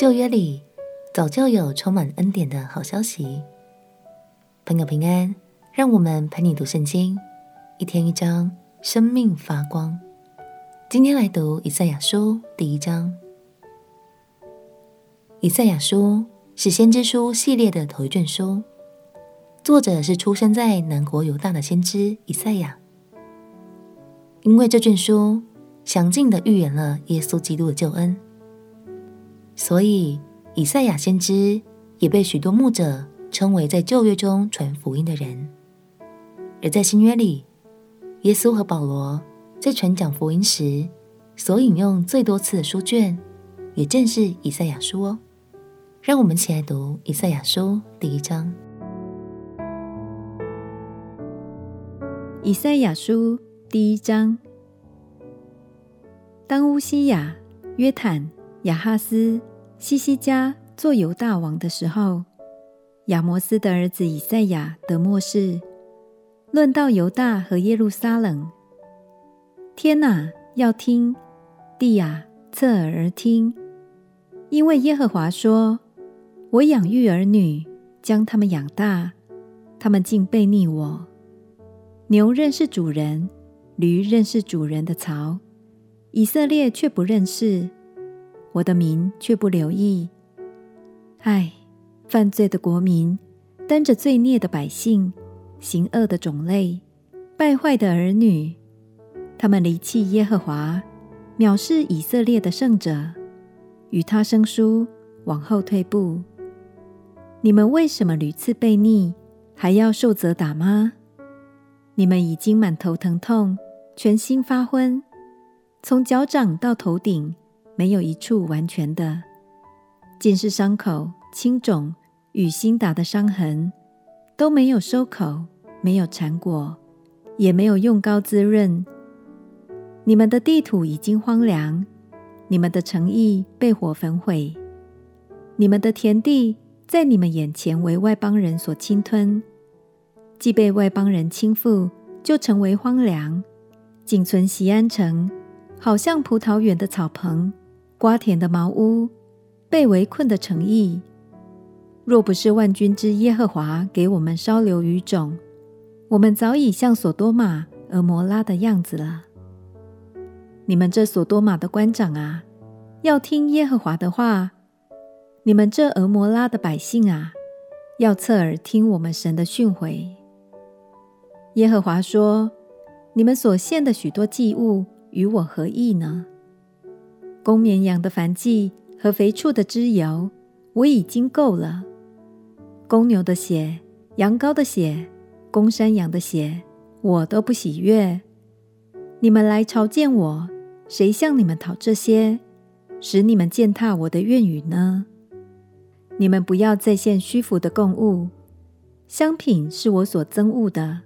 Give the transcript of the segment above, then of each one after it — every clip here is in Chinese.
旧约里早就有充满恩典的好消息。朋友平安，让我们陪你读圣经，一天一章，生命发光。今天来读以赛亚书第一章。以赛亚书是先知书系列的头一卷书，作者是出生在南国犹大的先知以赛亚。因为这卷书详尽地预言了耶稣基督的救恩。所以，以赛亚先知也被许多牧者称为在旧约中传福音的人。而在新约里，耶稣和保罗在传讲福音时所引用最多次的书卷，也正是以赛亚书哦。让我们一起来读以赛亚书第一章。以赛亚书第一章，当乌西雅、约坦、亚哈斯。西西家做犹大王的时候，亚摩斯的儿子以赛亚得默示，论到犹大和耶路撒冷。天哪，要听；地啊，侧耳而听。因为耶和华说：“我养育儿女，将他们养大，他们竟悖逆我。牛认识主人，驴认识主人的槽，以色列却不认识。”我的民却不留意，唉，犯罪的国民，担着罪孽的百姓，行恶的种类，败坏的儿女，他们离弃耶和华，藐视以色列的圣者，与他生疏，往后退步。你们为什么屡次被逆，还要受责打吗？你们已经满头疼痛，全心发昏，从脚掌到头顶。没有一处完全的，尽是伤口、青肿与新打的伤痕，都没有收口，没有产果，也没有用膏滋润。你们的地土已经荒凉，你们的诚意被火焚毁，你们的田地在你们眼前为外邦人所侵吞，既被外邦人倾覆，就成为荒凉，仅存锡安城，好像葡萄园的草棚。瓜田的茅屋，被围困的城邑，若不是万军之耶和华给我们稍留余种，我们早已像所多玛、蛾摩拉的样子了。你们这所多玛的官长啊，要听耶和华的话；你们这俄摩拉的百姓啊，要侧耳听我们神的训诲。耶和华说：你们所献的许多祭物，与我何益呢？公绵羊的燔祭和肥畜的脂油，我已经够了。公牛的血、羊羔的血、公山羊的血，我都不喜悦。你们来朝见我，谁向你们讨这些，使你们践踏我的愿语呢？你们不要再献虚浮的供物，香品是我所憎恶的。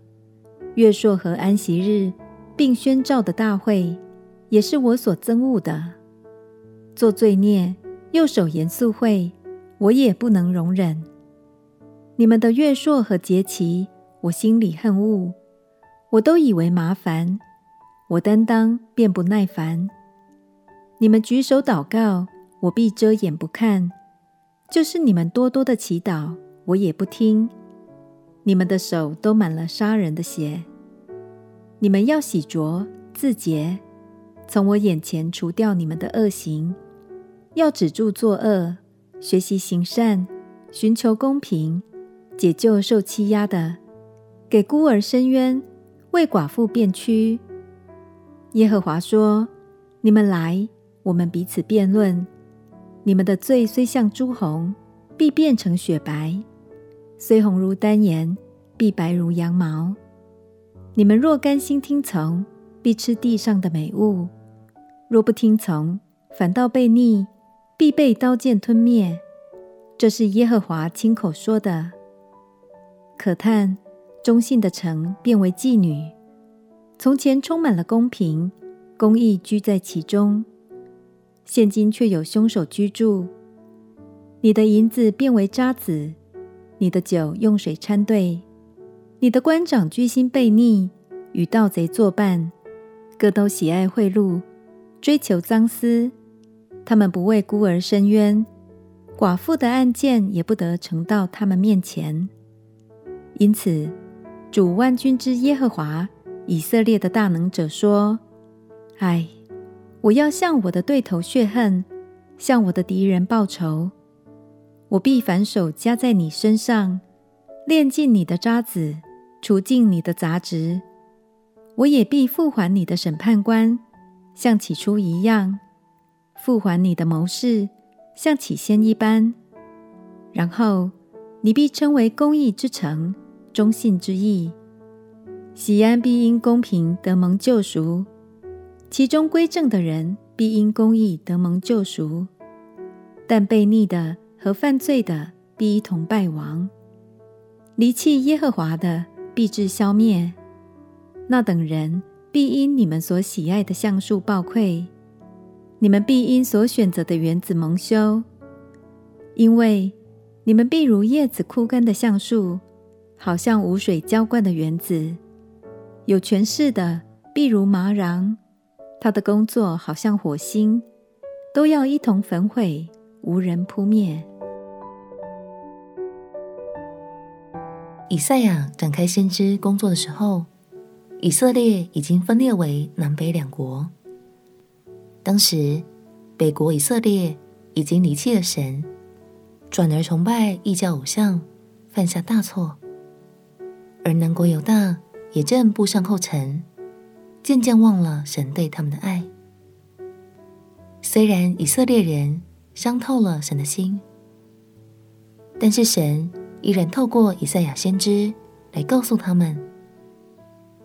月朔和安息日，并宣召的大会，也是我所憎恶的。做罪孽，右手严肃会，我也不能容忍。你们的月朔和节期，我心里恨恶，我都以为麻烦，我担当便不耐烦。你们举手祷告，我必遮眼不看；就是你们多多的祈祷，我也不听。你们的手都满了杀人的血，你们要洗濯自洁，从我眼前除掉你们的恶行。要止住作恶，学习行善，寻求公平，解救受欺压的，给孤儿伸冤，为寡妇辩屈。耶和华说：“你们来，我们彼此辩论。你们的罪虽像朱红，必变成雪白；虽红如丹颜，必白如羊毛。你们若甘心听从，必吃地上的美物；若不听从，反倒被逆。”必被刀剑吞灭，这是耶和华亲口说的。可叹忠信的城变为妓女，从前充满了公平，公义居在其中，现今却有凶手居住。你的银子变为渣滓，你的酒用水掺兑，你的官长居心悖逆，与盗贼作伴，各都喜爱贿赂，追求赃私。他们不为孤儿伸冤，寡妇的案件也不得呈到他们面前。因此，主万军之耶和华以色列的大能者说：“唉，我要向我的对头血恨，向我的敌人报仇。我必反手加在你身上，炼尽你的渣滓，除尽你的杂质。我也必复还你的审判官，像起初一样；复还你的谋士，像起先一般。然后，你必称为公义之城。”忠信之地，锡安必因公平得蒙救赎，其中归正的人必因公义得蒙救赎，但悖逆的和犯罪的必一同败亡。离弃耶和华的必致消灭，那等人必因你们所喜爱的橡树暴愧，你们必因所选择的园子蒙羞，因为你们必如叶子枯干的橡树。好像无水浇灌的园子，有权势的必如麻瓤，他的工作好像火星，都要一同焚毁，无人扑灭。以赛亚展开先知工作的时候，以色列已经分裂为南北两国。当时，北国以色列已经离弃了神，转而崇拜异教偶像，犯下大错。而南国犹大也正步上后尘，渐渐忘了神对他们的爱。虽然以色列人伤透了神的心，但是神依然透过以赛亚先知来告诉他们：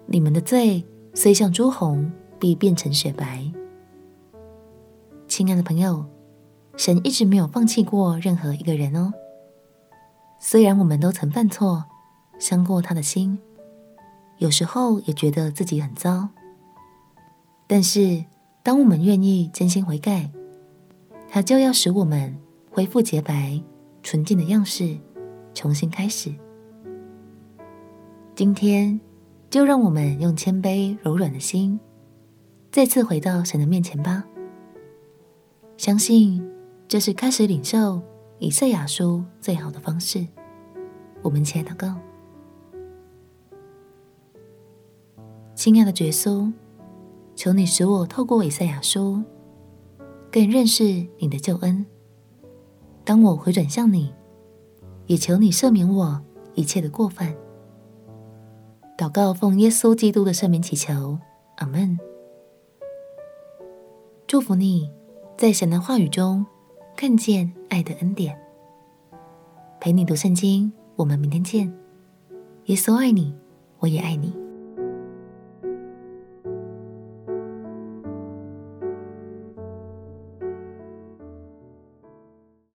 你们的罪虽像朱红，必变成雪白。亲爱的朋友，神一直没有放弃过任何一个人哦。虽然我们都曾犯错。伤过他的心，有时候也觉得自己很糟。但是，当我们愿意真心悔改，他就要使我们恢复洁白、纯净的样式，重新开始。今天，就让我们用谦卑柔软的心，再次回到神的面前吧。相信这是开始领受以赛亚书最好的方式。我们一起来祷告。亲爱的耶稣，求你使我透过以赛亚书，更认识你的救恩。当我回转向你，也求你赦免我一切的过犯。祷告奉耶稣基督的圣名祈求，阿门。祝福你，在神的话语中看见爱的恩典。陪你读圣经，我们明天见。耶稣爱你，我也爱你。